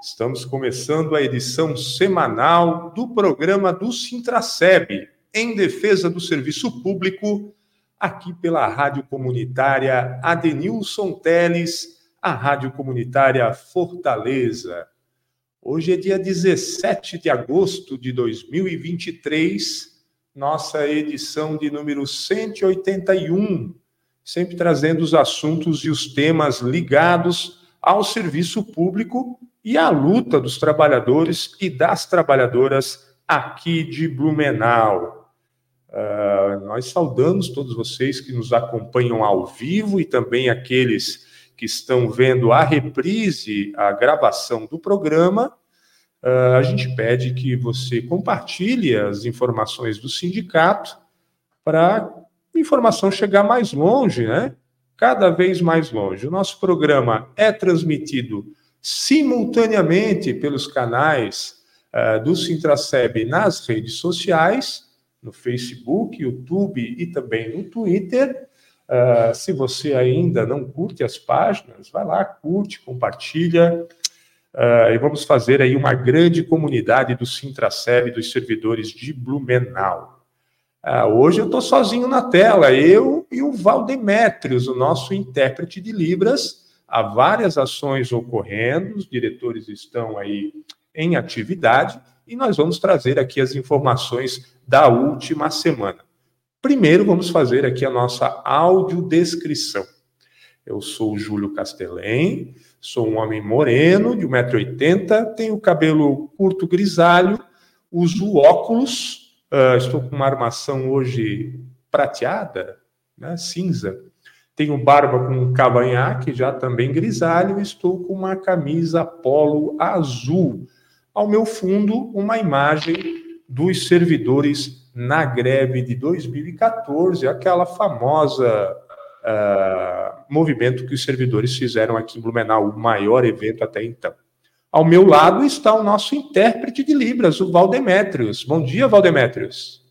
Estamos começando a edição semanal do programa do Sintraceb, em defesa do serviço público, aqui pela Rádio Comunitária Adenilson Teles, a Rádio Comunitária Fortaleza. Hoje é dia 17 de agosto de 2023 nossa edição de número 181, sempre trazendo os assuntos e os temas ligados ao serviço público e à luta dos trabalhadores e das trabalhadoras aqui de Blumenau. Uh, nós saudamos todos vocês que nos acompanham ao vivo e também aqueles que estão vendo a reprise, a gravação do programa uh, a gente pede que você compartilhe as informações do sindicato para a informação chegar mais longe, né? Cada vez mais longe. O nosso programa é transmitido simultaneamente pelos canais uh, do Sintraceb nas redes sociais, no Facebook, YouTube e também no Twitter. Uh, se você ainda não curte as páginas, vai lá, curte, compartilha. Uh, e vamos fazer aí uma grande comunidade do Sintraceb, dos servidores de Blumenau. Uh, hoje eu estou sozinho na tela, eu e o Valdemétrios, o nosso intérprete de Libras. Há várias ações ocorrendo, os diretores estão aí em atividade e nós vamos trazer aqui as informações da última semana. Primeiro, vamos fazer aqui a nossa audiodescrição. Eu sou Júlio Castelém, Sou um homem moreno, de 1,80m, tenho cabelo curto grisalho, uso óculos, uh, estou com uma armação hoje prateada, né, cinza. Tenho barba com cavanhaque, já também grisalho, estou com uma camisa polo azul. Ao meu fundo, uma imagem dos servidores na greve de 2014, aquela famosa uh, movimento que os servidores fizeram aqui em Blumenau, o maior evento até então. Ao meu lado está o nosso intérprete de Libras, o Valdemétrios. Bom dia, Valdemétrios.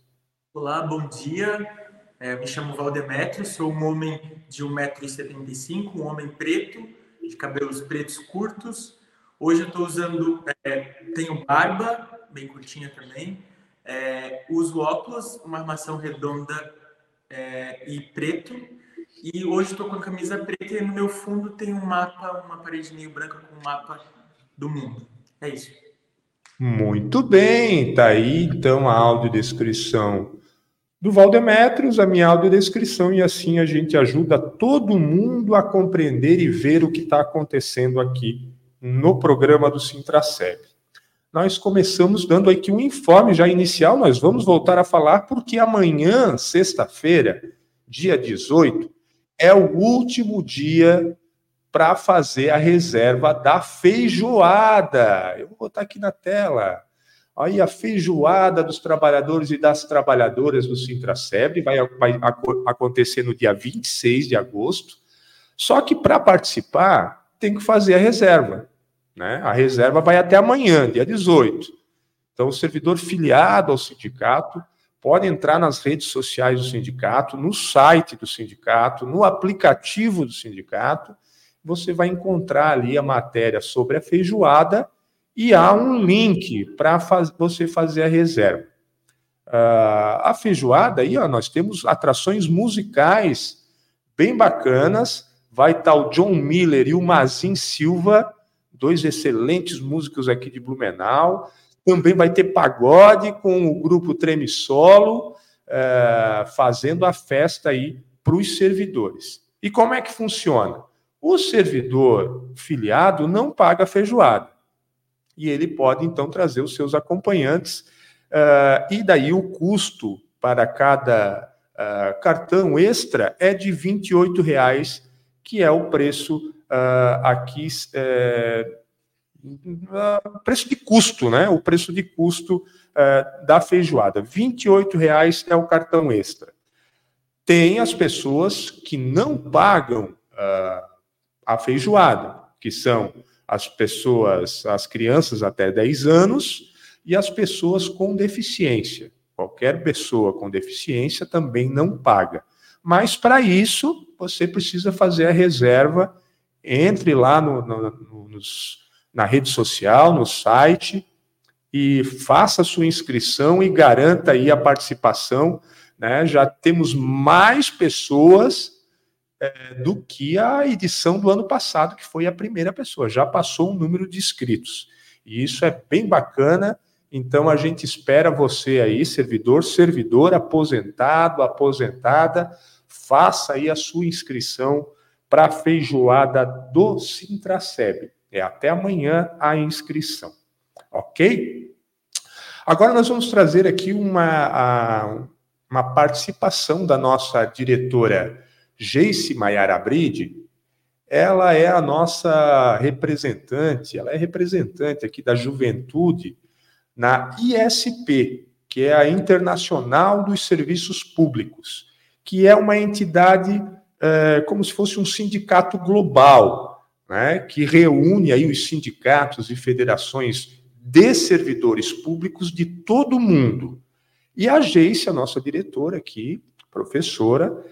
Olá, bom dia. É, me chamo Valdemétrios, sou um homem de 1,75m, um homem preto, de cabelos pretos curtos. Hoje eu estou usando, é, tenho barba, bem curtinha também, é, uso óculos, uma armação redonda é, e preto, e hoje estou com a camisa preta e no meu fundo tem um mapa, uma parede meio branca com um mapa do mundo. É isso. Muito bem, tá aí então a audiodescrição do Valdemetrios, a minha audiodescrição, e assim a gente ajuda todo mundo a compreender e ver o que está acontecendo aqui no programa do Sintraceb. Nós começamos dando aqui um informe já inicial, nós vamos voltar a falar, porque amanhã, sexta-feira, dia 18, é o último dia para fazer a reserva da feijoada. Eu vou botar aqui na tela. Aí a feijoada dos trabalhadores e das trabalhadoras do Sintracebre vai, vai acontecer no dia 26 de agosto. Só que para participar, tem que fazer a reserva. Né? A reserva vai até amanhã, dia 18. Então, o servidor filiado ao sindicato pode entrar nas redes sociais do sindicato, no site do sindicato, no aplicativo do sindicato. Você vai encontrar ali a matéria sobre a feijoada e há um link para faz, você fazer a reserva. Uh, a feijoada aí, ó, nós temos atrações musicais bem bacanas. Vai estar o John Miller e o Mazin Silva, dois excelentes músicos aqui de Blumenau. Também vai ter pagode com o grupo Treme Solo, é, fazendo a festa aí para os servidores. E como é que funciona? O servidor filiado não paga feijoada. E ele pode, então, trazer os seus acompanhantes. Uh, e daí o custo para cada uh, cartão extra é de R$ 28,00, que é o preço uh, aqui uh, preço de custo, né? O preço de custo da feijoada. R$ 28,00 é o cartão extra. Tem as pessoas que não pagam a feijoada, que são as pessoas, as crianças até 10 anos e as pessoas com deficiência. Qualquer pessoa com deficiência também não paga. Mas para isso, você precisa fazer a reserva. Entre lá no, no, no, nos, na rede social, no site, e faça sua inscrição e garanta aí a participação. Né? Já temos mais pessoas é, do que a edição do ano passado, que foi a primeira pessoa. Já passou um número de inscritos. E isso é bem bacana. Então a gente espera você aí, servidor, servidor, aposentado, aposentada, faça aí a sua inscrição para a feijoada do Sintraceb. É até amanhã a inscrição. Ok? Agora nós vamos trazer aqui uma, a, uma participação da nossa diretora Geice Maiara Bride. Ela é a nossa representante, ela é representante aqui da juventude na ISP, que é a Internacional dos Serviços Públicos, que é uma entidade é, como se fosse um sindicato global, né, que reúne aí os sindicatos e federações de servidores públicos de todo o mundo. E a Geice, a nossa diretora aqui, professora,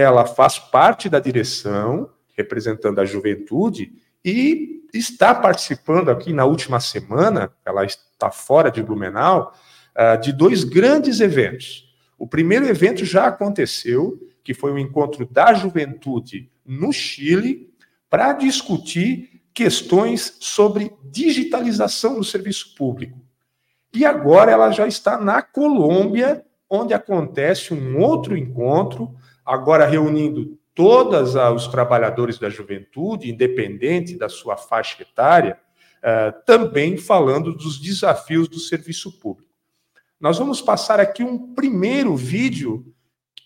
ela faz parte da direção, representando a juventude, e está participando aqui na última semana, ela está fora de Blumenau, uh, de dois grandes eventos. O primeiro evento já aconteceu, que foi o encontro da juventude no Chile, para discutir questões sobre digitalização do serviço público. E agora ela já está na Colômbia, onde acontece um outro encontro, agora reunindo todos os trabalhadores da juventude, independente da sua faixa etária, uh, também falando dos desafios do serviço público. Nós vamos passar aqui um primeiro vídeo.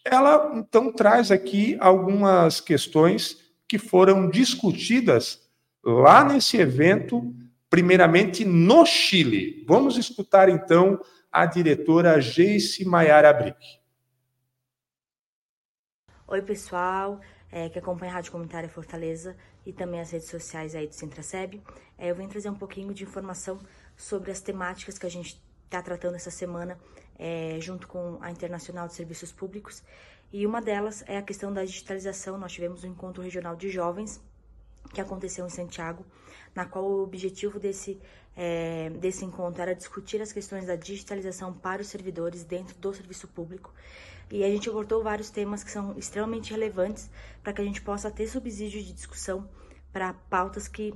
Ela então traz aqui algumas questões que foram discutidas lá nesse evento, primeiramente no Chile. Vamos escutar então a diretora Geice Maiara Brick. Oi, pessoal é, que acompanha a Rádio Comunitária Fortaleza e também as redes sociais aí do Centraceb. É, eu venho trazer um pouquinho de informação sobre as temáticas que a gente está tratando essa semana é, junto com a Internacional de Serviços Públicos. E uma delas é a questão da digitalização. Nós tivemos um encontro regional de jovens que aconteceu em Santiago, na qual o objetivo desse, é, desse encontro era discutir as questões da digitalização para os servidores dentro do serviço público. E a gente abordou vários temas que são extremamente relevantes para que a gente possa ter subsídio de discussão para pautas que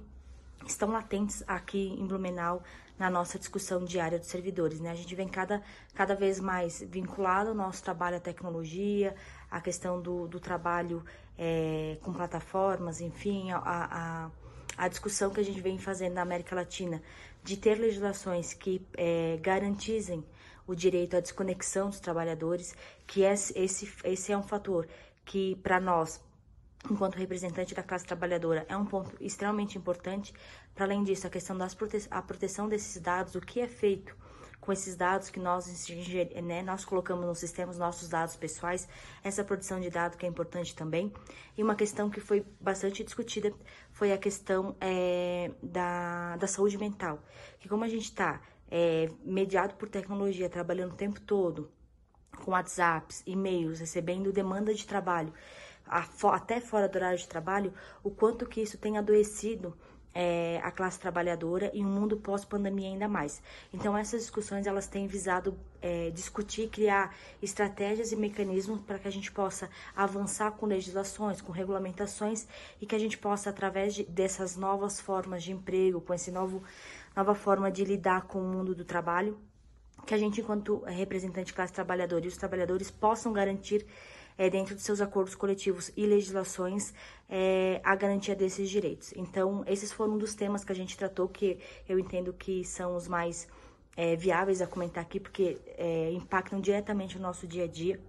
estão latentes aqui em Blumenau na nossa discussão diária dos servidores. Né? A gente vem cada, cada vez mais vinculado ao nosso trabalho à tecnologia, à questão do, do trabalho é, com plataformas, enfim, a, a, a, discussão que a gente vem fazendo na América Latina de ter legislações que é, garantizem o direito à desconexão dos trabalhadores, que esse, esse é um fator que, para nós, enquanto representante da classe trabalhadora, é um ponto extremamente importante. Para além disso, a questão da prote proteção desses dados, o que é feito com esses dados que nós, né, nós colocamos no sistema, os nossos dados pessoais, essa proteção de dados que é importante também. E uma questão que foi bastante discutida foi a questão é, da, da saúde mental. Que como a gente está é, mediado por tecnologia, trabalhando o tempo todo, com WhatsApps, e-mails, recebendo demanda de trabalho, até fora do horário de trabalho, o quanto que isso tem adoecido é, a classe trabalhadora e um mundo pós-pandemia ainda mais. Então essas discussões elas têm visado é, discutir, criar estratégias e mecanismos para que a gente possa avançar com legislações, com regulamentações e que a gente possa através de, dessas novas formas de emprego, com esse novo nova forma de lidar com o mundo do trabalho, que a gente, enquanto representante de classe trabalhadora e os trabalhadores, possam garantir, é, dentro de seus acordos coletivos e legislações, é, a garantia desses direitos. Então, esses foram um dos temas que a gente tratou, que eu entendo que são os mais é, viáveis a comentar aqui, porque impactam diretamente o nosso dia a dia.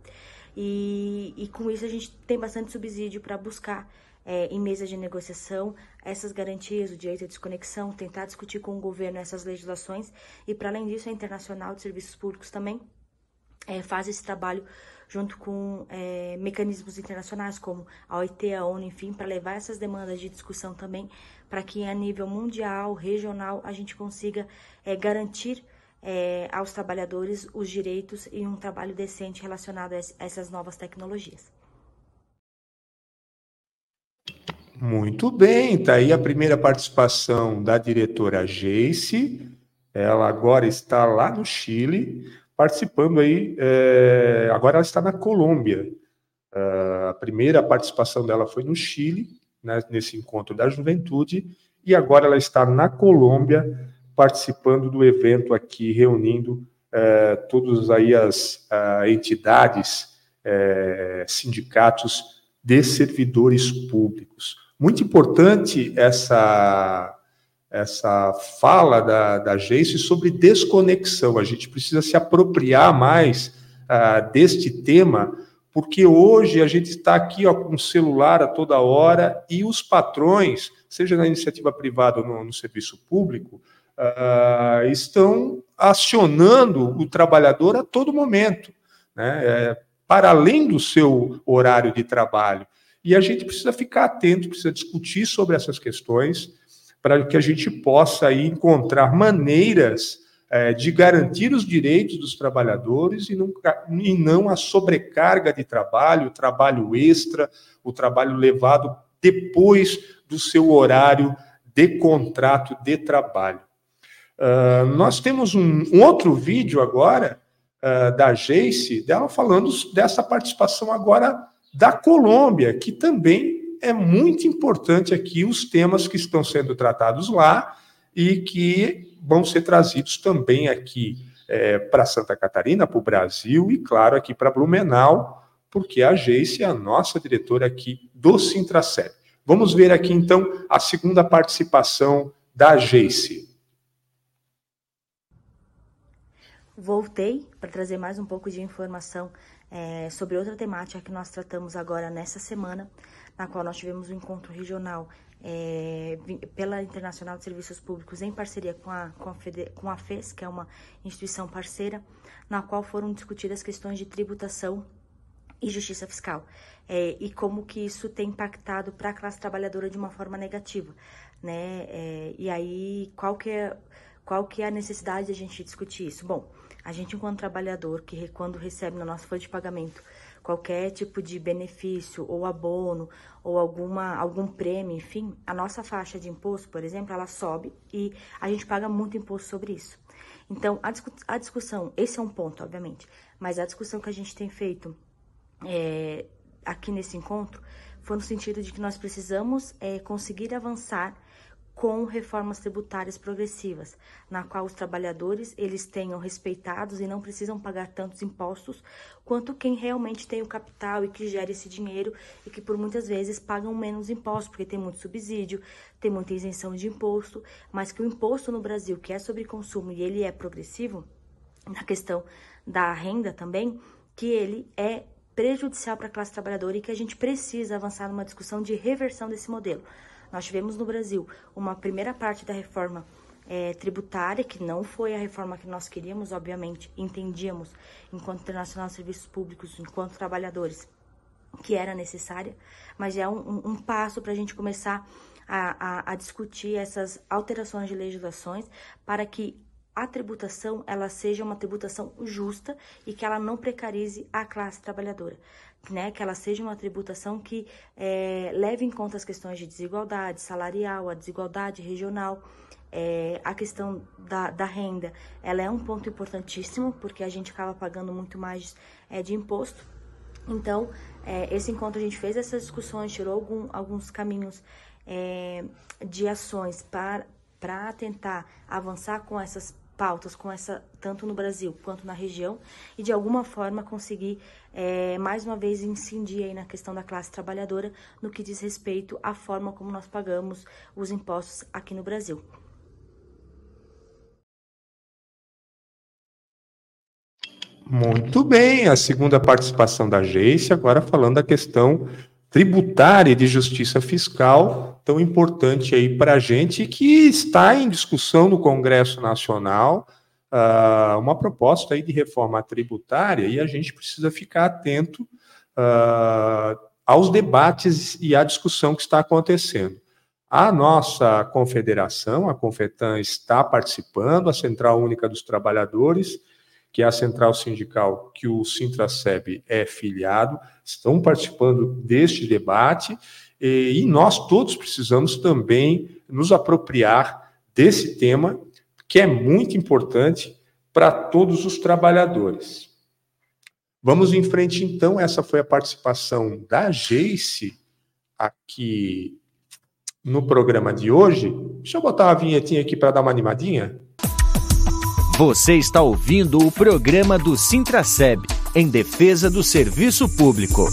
E, e com isso a gente tem bastante subsídio para buscar é, em mesa de negociação essas garantias, o direito à desconexão, tentar discutir com o governo essas legislações e, para além disso, a Internacional de Serviços Públicos também é, faz esse trabalho junto com é, mecanismos internacionais como a OIT, a ONU, enfim, para levar essas demandas de discussão também, para que a nível mundial, regional, a gente consiga é, garantir é, aos trabalhadores os direitos e um trabalho decente relacionado a essas novas tecnologias. Muito bem, está aí a primeira participação da diretora Jace. Ela agora está lá no Chile, participando aí. É, agora ela está na Colômbia. Uh, a primeira participação dela foi no Chile, né, nesse encontro da juventude, e agora ela está na Colômbia, participando do evento aqui, reunindo uh, todas aí as uh, entidades, uh, sindicatos de servidores públicos. Muito importante essa, essa fala da, da Geice sobre desconexão. A gente precisa se apropriar mais uh, deste tema, porque hoje a gente está aqui ó, com o celular a toda hora e os patrões, seja na iniciativa privada ou no, no serviço público, uh, estão acionando o trabalhador a todo momento, né? É, para além do seu horário de trabalho. E a gente precisa ficar atento, precisa discutir sobre essas questões, para que a gente possa aí encontrar maneiras é, de garantir os direitos dos trabalhadores e não, e não a sobrecarga de trabalho, o trabalho extra, o trabalho levado depois do seu horário de contrato de trabalho. Uh, nós temos um, um, outro vídeo agora uh, da Jace, dela falando dessa participação agora da Colômbia, que também é muito importante aqui os temas que estão sendo tratados lá e que vão ser trazidos também aqui é, para Santa Catarina, para o Brasil e, claro, aqui para Blumenau, porque a Geice é a nossa diretora aqui do Sintraceb. Vamos ver aqui, então, a segunda participação da Geice. Voltei para trazer mais um pouco de informação é, sobre outra temática que nós tratamos agora nessa semana, na qual nós tivemos um encontro regional é, pela Internacional de Serviços Públicos em parceria com a, com, a com a FES, que é uma instituição parceira, na qual foram discutidas questões de tributação e justiça fiscal é, e como que isso tem impactado para a classe trabalhadora de uma forma negativa, né? É, e aí qual que é qual que é a necessidade de a gente discutir isso? Bom, a gente, enquanto trabalhador, que quando recebe na nossa folha de pagamento qualquer tipo de benefício ou abono ou alguma algum prêmio, enfim, a nossa faixa de imposto, por exemplo, ela sobe e a gente paga muito imposto sobre isso. Então, a, a discussão, esse é um ponto, obviamente, mas a discussão que a gente tem feito é, aqui nesse encontro foi no sentido de que nós precisamos é, conseguir avançar com reformas tributárias progressivas, na qual os trabalhadores eles tenham respeitados e não precisam pagar tantos impostos quanto quem realmente tem o capital e que gera esse dinheiro e que por muitas vezes pagam menos impostos, porque tem muito subsídio, tem muita isenção de imposto, mas que o imposto no Brasil, que é sobre consumo e ele é progressivo, na questão da renda também, que ele é prejudicial para a classe trabalhadora e que a gente precisa avançar numa discussão de reversão desse modelo. Nós tivemos no Brasil uma primeira parte da reforma é, tributária, que não foi a reforma que nós queríamos, obviamente, entendíamos, enquanto Internacional de Serviços Públicos, enquanto trabalhadores, que era necessária, mas é um, um passo para a gente começar a, a, a discutir essas alterações de legislações para que a tributação ela seja uma tributação justa e que ela não precarize a classe trabalhadora né, que ela seja uma tributação que é, leve em conta as questões de desigualdade salarial, a desigualdade regional, é, a questão da, da, renda, ela é um ponto importantíssimo, porque a gente acaba pagando muito mais é, de imposto. Então, é, esse encontro a gente fez essas discussões, tirou algum, alguns caminhos é, de ações para, para tentar avançar com essas pautas com essa tanto no Brasil quanto na região e de alguma forma conseguir é, mais uma vez incidir aí na questão da classe trabalhadora no que diz respeito à forma como nós pagamos os impostos aqui no Brasil. Muito bem, a segunda participação da Geice, agora falando da questão tributária e de justiça fiscal tão importante aí para a gente que está em discussão no Congresso Nacional uh, uma proposta aí de reforma tributária e a gente precisa ficar atento uh, aos debates e à discussão que está acontecendo. A nossa confederação, a Confetan, está participando, a Central Única dos Trabalhadores, que é a central sindical que o Sintraceb é filiado, estão participando deste debate e, e nós todos precisamos também nos apropriar desse tema, que é muito importante para todos os trabalhadores. Vamos em frente, então. Essa foi a participação da Geice aqui no programa de hoje. Deixa eu botar uma vinhetinha aqui para dar uma animadinha. Você está ouvindo o programa do Sintraceb, em defesa do serviço público.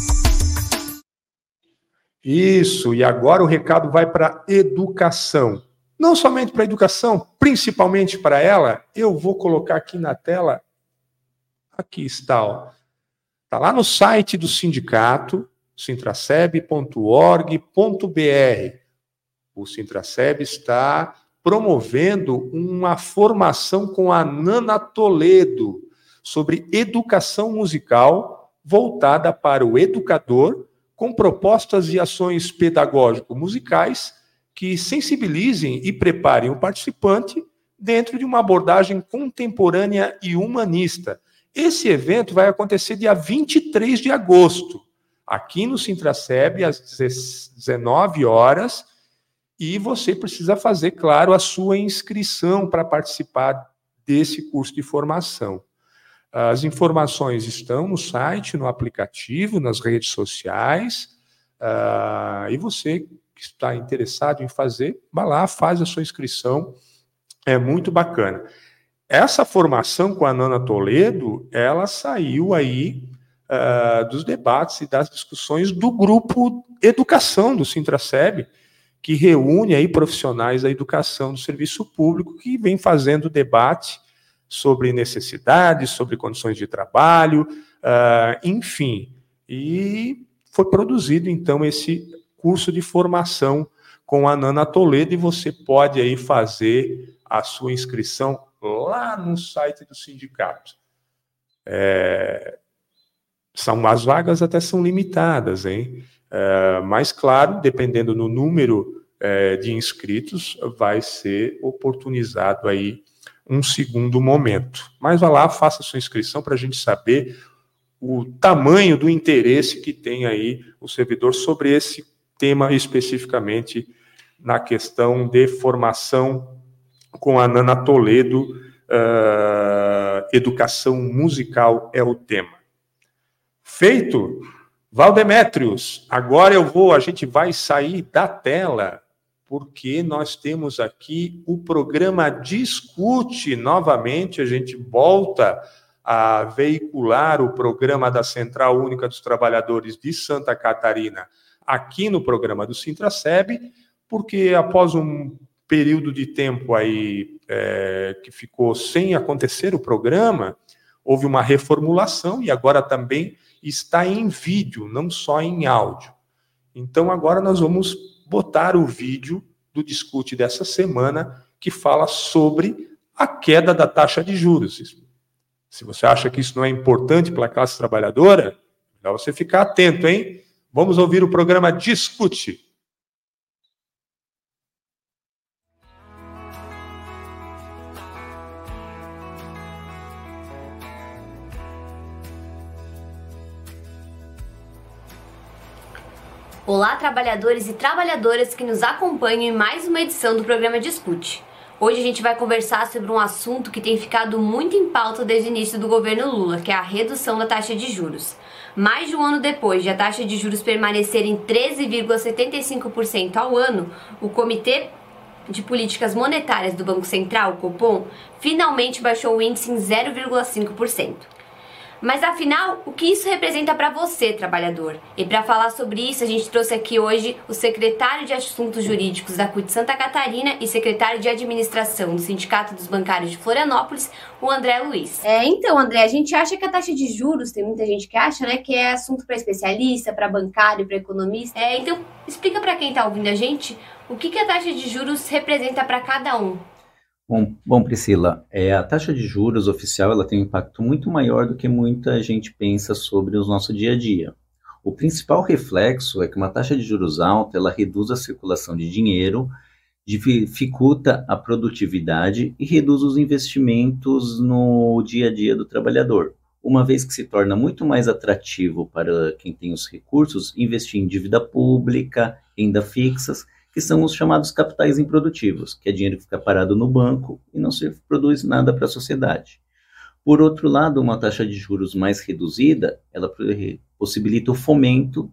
Isso, e agora o recado vai para educação. Não somente para educação, principalmente para ela, eu vou colocar aqui na tela. Aqui está, ó. Está lá no site do sindicato, sintraceb.org.br o Sintraceb está promovendo uma formação com a Nana Toledo sobre educação musical voltada para o educador, com propostas e ações pedagógico-musicais que sensibilizem e preparem o participante dentro de uma abordagem contemporânea e humanista. Esse evento vai acontecer dia 23 de agosto, aqui no Sintraceb, às 19 horas, e você precisa fazer, claro, a sua inscrição para participar desse curso de formação. As informações estão no site, no aplicativo, nas redes sociais, uh, e você que está interessado em fazer, vá lá, faz a sua inscrição, é muito bacana. Essa formação com a Nana Toledo, ela saiu aí uh, dos debates e das discussões do grupo Educação do Sintraceb, que reúne aí profissionais da educação do serviço público que vem fazendo debate sobre necessidades, sobre condições de trabalho, uh, enfim. E foi produzido, então, esse curso de formação com a Nana Toledo e você pode aí fazer a sua inscrição lá no site do sindicato. É, são as vagas até são limitadas, hein? É, mas, claro, dependendo do número é, de inscritos, vai ser oportunizado aí um segundo momento. Mas vá lá, faça sua inscrição para a gente saber o tamanho do interesse que tem aí o servidor sobre esse tema especificamente na questão de formação com a Nana Toledo, uh, educação musical é o tema. Feito, Valdemétrios, agora eu vou, a gente vai sair da tela, porque nós temos aqui o programa Discute novamente, a gente volta a veicular o programa da Central Única dos Trabalhadores de Santa Catarina aqui no programa do Sintraceb, porque após um período de tempo aí é, que ficou sem acontecer o programa, houve uma reformulação e agora também está em vídeo, não só em áudio. Então agora nós vamos botar o vídeo do discute dessa semana que fala sobre a queda da taxa de juros. Se você acha que isso não é importante para a classe trabalhadora, é melhor você ficar atento, hein? Vamos ouvir o programa Discute. Olá, trabalhadores e trabalhadoras que nos acompanham em mais uma edição do programa Discute. Hoje a gente vai conversar sobre um assunto que tem ficado muito em pauta desde o início do governo Lula, que é a redução da taxa de juros. Mais de um ano depois de a taxa de juros permanecer em 13,75% ao ano, o Comitê de Políticas Monetárias do Banco Central, Copom, finalmente baixou o índice em 0,5%. Mas afinal, o que isso representa para você, trabalhador? E para falar sobre isso, a gente trouxe aqui hoje o secretário de Assuntos Jurídicos da CUT Santa Catarina e secretário de Administração do Sindicato dos Bancários de Florianópolis, o André Luiz. É, então, André, a gente acha que a taxa de juros, tem muita gente que acha, né, que é assunto para especialista, para bancário, para economista. É, então explica para quem está ouvindo a gente o que, que a taxa de juros representa para cada um. Bom, bom Priscila, é, a taxa de juros oficial ela tem um impacto muito maior do que muita gente pensa sobre o nosso dia a dia. O principal reflexo é que uma taxa de juros alta ela reduz a circulação de dinheiro, dificulta a produtividade e reduz os investimentos no dia a dia do trabalhador, uma vez que se torna muito mais atrativo para quem tem os recursos investir em dívida pública, renda fixas que são os chamados capitais improdutivos, que é dinheiro que fica parado no banco e não se produz nada para a sociedade. Por outro lado, uma taxa de juros mais reduzida, ela possibilita o fomento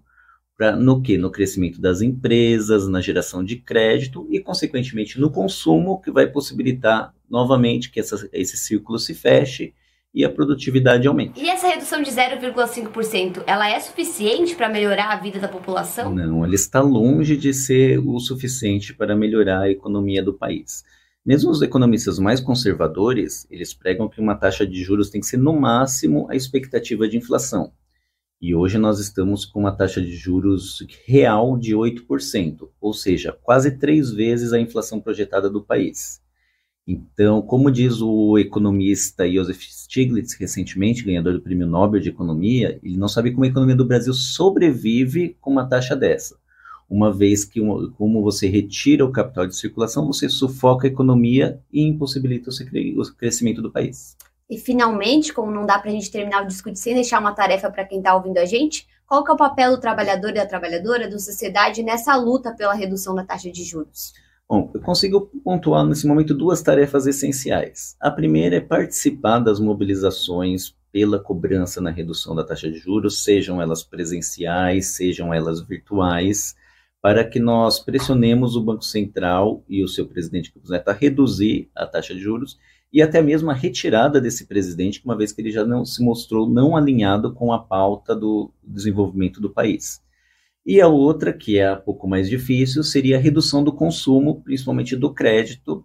pra, no que? No crescimento das empresas, na geração de crédito e, consequentemente, no consumo, que vai possibilitar novamente que essa, esse círculo se feche e a produtividade aumenta. E essa redução de 0,5%, ela é suficiente para melhorar a vida da população? Não, ela está longe de ser o suficiente para melhorar a economia do país. Mesmo os economistas mais conservadores, eles pregam que uma taxa de juros tem que ser no máximo a expectativa de inflação. E hoje nós estamos com uma taxa de juros real de 8%, ou seja, quase três vezes a inflação projetada do país. Então, como diz o economista Joseph Stiglitz, recentemente ganhador do Prêmio Nobel de Economia, ele não sabe como a economia do Brasil sobrevive com uma taxa dessa. Uma vez que, como você retira o capital de circulação, você sufoca a economia e impossibilita o crescimento do país. E finalmente, como não dá para a gente terminar o discurso sem deixar uma tarefa para quem está ouvindo a gente, qual que é o papel do trabalhador e da trabalhadora, da sociedade nessa luta pela redução da taxa de juros? Bom, eu consigo pontuar nesse momento duas tarefas essenciais. A primeira é participar das mobilizações pela cobrança na redução da taxa de juros, sejam elas presenciais, sejam elas virtuais, para que nós pressionemos o Banco Central e o seu presidente Campos Neto a reduzir a taxa de juros e até mesmo a retirada desse presidente, uma vez que ele já não se mostrou não alinhado com a pauta do desenvolvimento do país. E a outra, que é um pouco mais difícil, seria a redução do consumo, principalmente do crédito,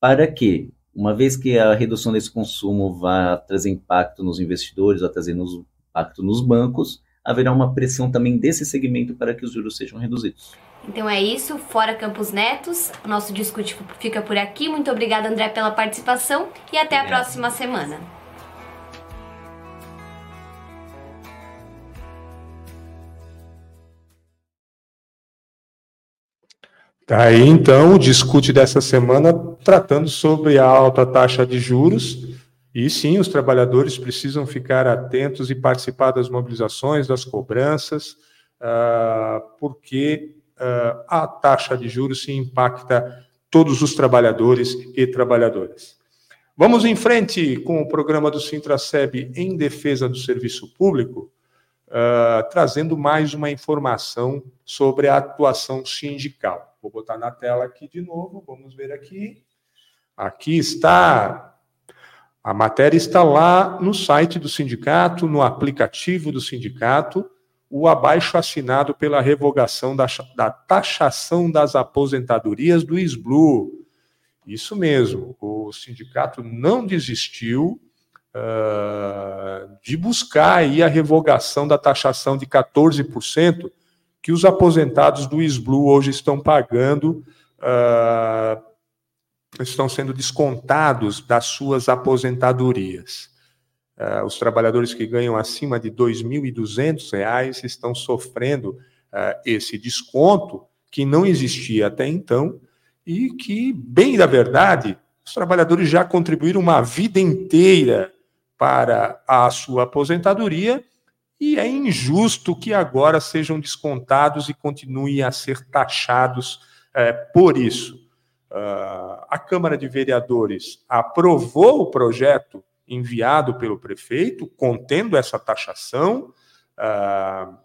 para que, uma vez que a redução desse consumo vá trazer impacto nos investidores, vá trazer impacto nos bancos, haverá uma pressão também desse segmento para que os juros sejam reduzidos. Então é isso, fora Campos Netos, o nosso discute fica por aqui. Muito obrigada, André, pela participação e até a próxima semana. Aí, então, o discute dessa semana tratando sobre a alta taxa de juros. E sim, os trabalhadores precisam ficar atentos e participar das mobilizações, das cobranças, uh, porque uh, a taxa de juros se impacta todos os trabalhadores e trabalhadoras. Vamos em frente com o programa do Sintraceb em defesa do serviço público, uh, trazendo mais uma informação sobre a atuação sindical. Vou botar na tela aqui de novo, vamos ver aqui. Aqui está. A matéria está lá no site do sindicato, no aplicativo do sindicato, o abaixo assinado pela revogação da, da taxação das aposentadorias do SBLU. Isso mesmo, o sindicato não desistiu uh, de buscar aí a revogação da taxação de 14%, que os aposentados do SBLU hoje estão pagando, uh, estão sendo descontados das suas aposentadorias. Uh, os trabalhadores que ganham acima de R$ 2.200 estão sofrendo uh, esse desconto que não existia até então e que, bem da verdade, os trabalhadores já contribuíram uma vida inteira para a sua aposentadoria e é injusto que agora sejam descontados e continuem a ser taxados é, por isso. Uh, a Câmara de Vereadores aprovou o projeto enviado pelo prefeito, contendo essa taxação. Uh,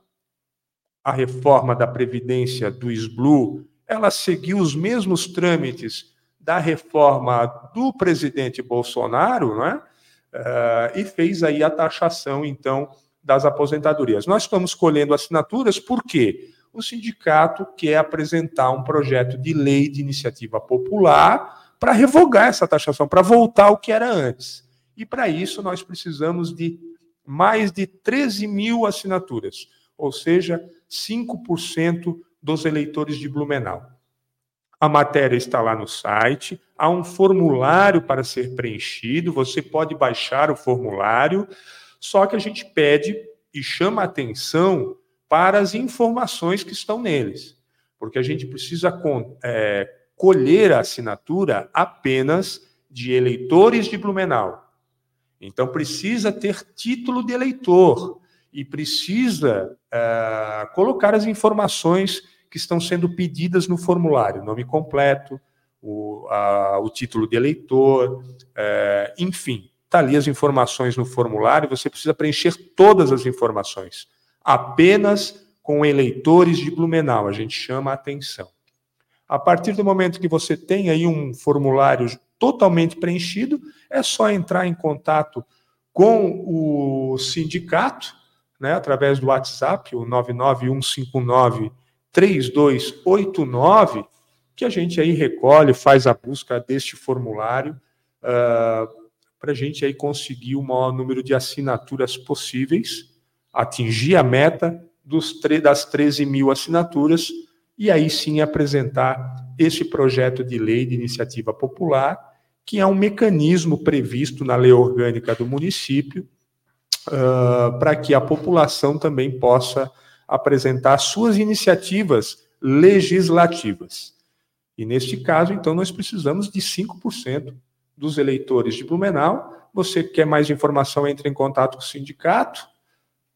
a reforma da Previdência do SBLU, ela seguiu os mesmos trâmites da reforma do presidente Bolsonaro, não é? uh, e fez aí a taxação, então, das aposentadorias. Nós estamos colhendo assinaturas porque o sindicato quer apresentar um projeto de lei de iniciativa popular para revogar essa taxação, para voltar ao que era antes. E para isso nós precisamos de mais de 13 mil assinaturas, ou seja, 5% dos eleitores de Blumenau. A matéria está lá no site, há um formulário para ser preenchido, você pode baixar o formulário, só que a gente pede e chama atenção para as informações que estão neles, porque a gente precisa é, colher a assinatura apenas de eleitores de Blumenau. Então, precisa ter título de eleitor e precisa é, colocar as informações que estão sendo pedidas no formulário: nome completo, o, a, o título de eleitor, é, enfim. Está ali as informações no formulário, você precisa preencher todas as informações. Apenas com eleitores de Blumenau, a gente chama a atenção. A partir do momento que você tem aí um formulário totalmente preenchido, é só entrar em contato com o sindicato, né, através do WhatsApp, o 99159 3289, que a gente aí recolhe, faz a busca deste formulário uh, para a gente aí conseguir o maior número de assinaturas possíveis, atingir a meta dos, das 13 mil assinaturas e aí sim apresentar esse projeto de lei de iniciativa popular, que é um mecanismo previsto na lei orgânica do município, uh, para que a população também possa apresentar suas iniciativas legislativas. E neste caso, então, nós precisamos de 5% dos eleitores de Blumenau. Você quer mais informação, entre em contato com o sindicato.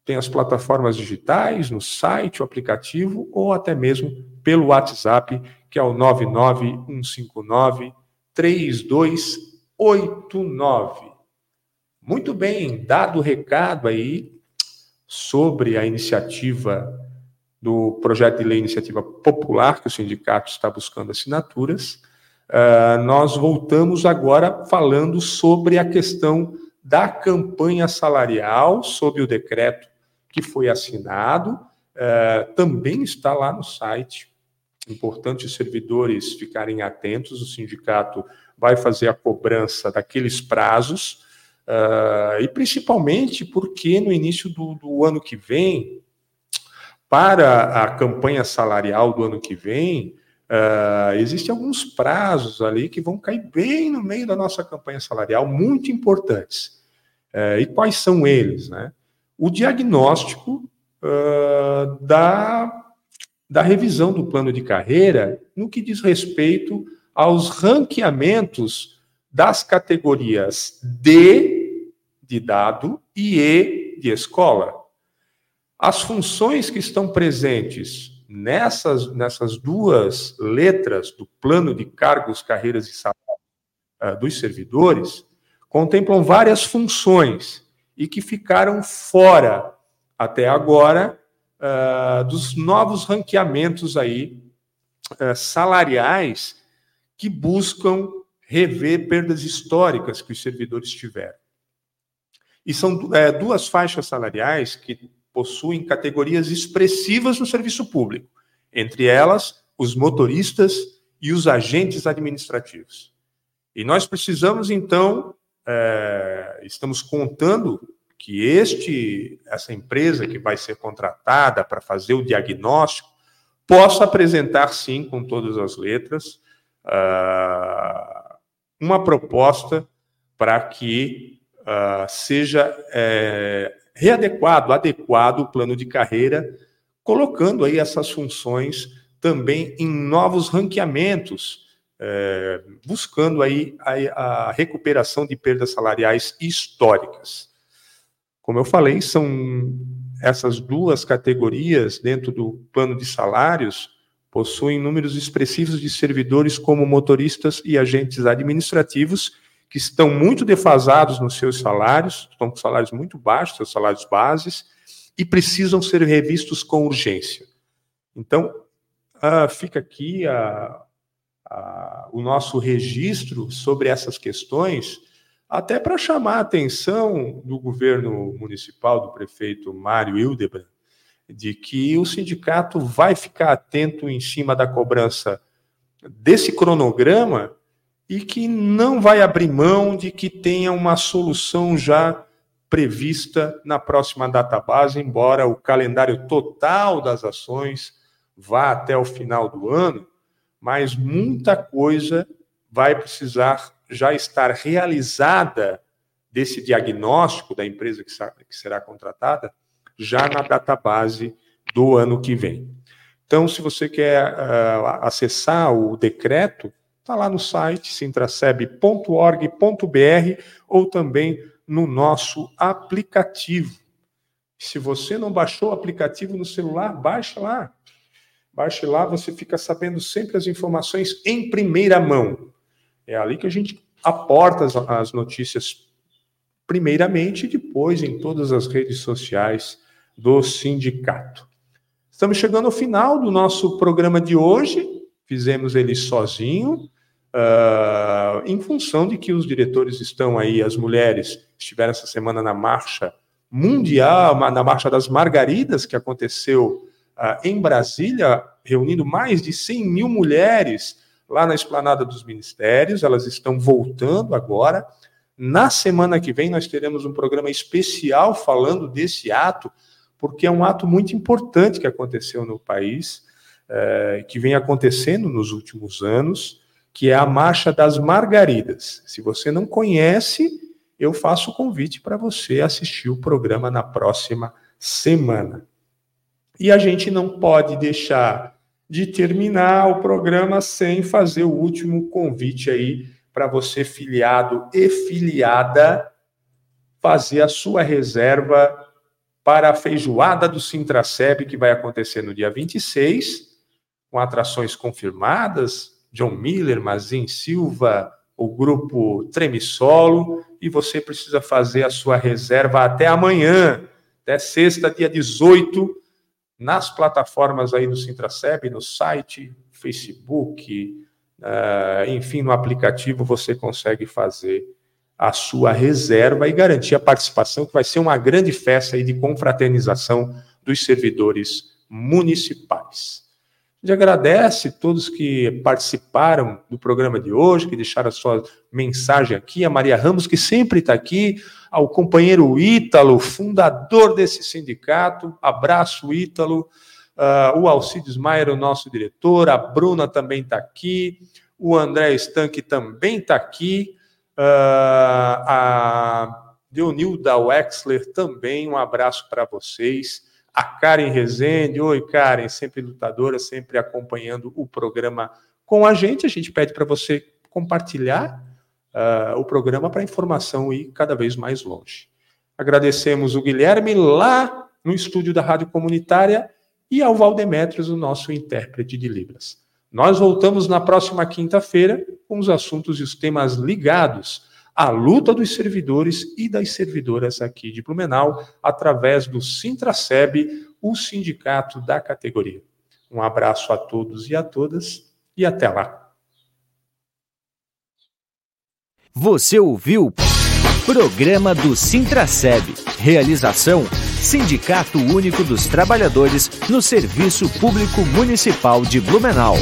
Tem as plataformas digitais, no site, o aplicativo, ou até mesmo pelo WhatsApp, que é o 99159 3289. Muito bem, dado o recado aí sobre a iniciativa do projeto de lei Iniciativa Popular, que o sindicato está buscando assinaturas, Uh, nós voltamos agora falando sobre a questão da campanha salarial, sob o decreto que foi assinado, uh, também está lá no site. Importante os servidores ficarem atentos, o sindicato vai fazer a cobrança daqueles prazos, uh, e principalmente porque no início do, do ano que vem, para a campanha salarial do ano que vem, Uh, existem alguns prazos ali que vão cair bem no meio da nossa campanha salarial, muito importantes. Uh, e quais são eles? Né? O diagnóstico uh, da, da revisão do plano de carreira no que diz respeito aos ranqueamentos das categorias D de dado e E de escola. As funções que estão presentes nessas, nessas duas letras do plano de cargos, carreiras e salários uh, dos servidores, contemplam várias funções e que ficaram fora até agora uh, dos novos ranqueamentos aí uh, salariais que buscam rever perdas históricas que os servidores tiveram. E são é, duas faixas salariais que possuem categorias expressivas no serviço público, entre elas os motoristas e os agentes administrativos. E nós precisamos, então, é, estamos contando que este, essa empresa que vai ser contratada para fazer o diagnóstico possa apresentar, sim, com todas as letras, uh, uma proposta para que uh, seja é, readequado, adequado o plano de carreira, colocando aí essas funções também em novos ranqueamentos, é, buscando aí a, a recuperação de perdas salariais históricas. Como eu falei, são essas duas categorias dentro do plano de salários possuem números expressivos de servidores como motoristas e agentes administrativos que estão muito defasados nos seus salários, estão com salários muito baixos, seus salários bases, e precisam ser revistos com urgência. Então, uh, fica aqui uh, uh, o nosso registro sobre essas questões, até para chamar a atenção do governo municipal, do prefeito Mário Hildebrand, de que o sindicato vai ficar atento em cima da cobrança desse cronograma e que não vai abrir mão de que tenha uma solução já prevista na próxima data base, embora o calendário total das ações vá até o final do ano, mas muita coisa vai precisar já estar realizada desse diagnóstico da empresa que será contratada já na database do ano que vem. Então, se você quer uh, acessar o decreto, está lá no site sintraceb.org.br ou também no nosso aplicativo. Se você não baixou o aplicativo no celular, baixa lá. Baixe lá, você fica sabendo sempre as informações em primeira mão. É ali que a gente aporta as notícias primeiramente e depois em todas as redes sociais do sindicato. Estamos chegando ao final do nosso programa de hoje. Fizemos ele sozinho, uh, em função de que os diretores estão aí, as mulheres estiveram essa semana na marcha mundial, na marcha das Margaridas, que aconteceu uh, em Brasília, reunindo mais de 100 mil mulheres lá na esplanada dos ministérios. Elas estão voltando agora. Na semana que vem, nós teremos um programa especial falando desse ato porque é um ato muito importante que aconteceu no país, é, que vem acontecendo nos últimos anos, que é a Marcha das Margaridas. Se você não conhece, eu faço o convite para você assistir o programa na próxima semana. E a gente não pode deixar de terminar o programa sem fazer o último convite aí para você, filiado e filiada, fazer a sua reserva para a feijoada do Sintraceb, que vai acontecer no dia 26, com atrações confirmadas, John Miller, Mazin Silva, o grupo Tremisolo, e você precisa fazer a sua reserva até amanhã, até sexta, dia 18, nas plataformas aí do Sintraceb, no site, Facebook, uh, enfim, no aplicativo você consegue fazer a sua reserva e garantir a participação, que vai ser uma grande festa aí de confraternização dos servidores municipais. Gente agradece todos que participaram do programa de hoje, que deixaram a sua mensagem aqui, a Maria Ramos, que sempre está aqui, ao companheiro Ítalo, fundador desse sindicato, abraço Ítalo, uh, o Alcides Maier, o nosso diretor, a Bruna também está aqui, o André Stanque também está aqui, Uh, a Deonilda Wexler também, um abraço para vocês. A Karen Rezende, oi Karen, sempre lutadora, sempre acompanhando o programa com a gente. A gente pede para você compartilhar uh, o programa para a informação ir cada vez mais longe. Agradecemos o Guilherme lá no estúdio da Rádio Comunitária e ao Valdemetrios, o nosso intérprete de Libras. Nós voltamos na próxima quinta-feira com os assuntos e os temas ligados à luta dos servidores e das servidoras aqui de Blumenau, através do Sintraceb, o sindicato da categoria. Um abraço a todos e a todas e até lá. Você ouviu Programa do Sintraceb. Realização Sindicato Único dos Trabalhadores no Serviço Público Municipal de Blumenau.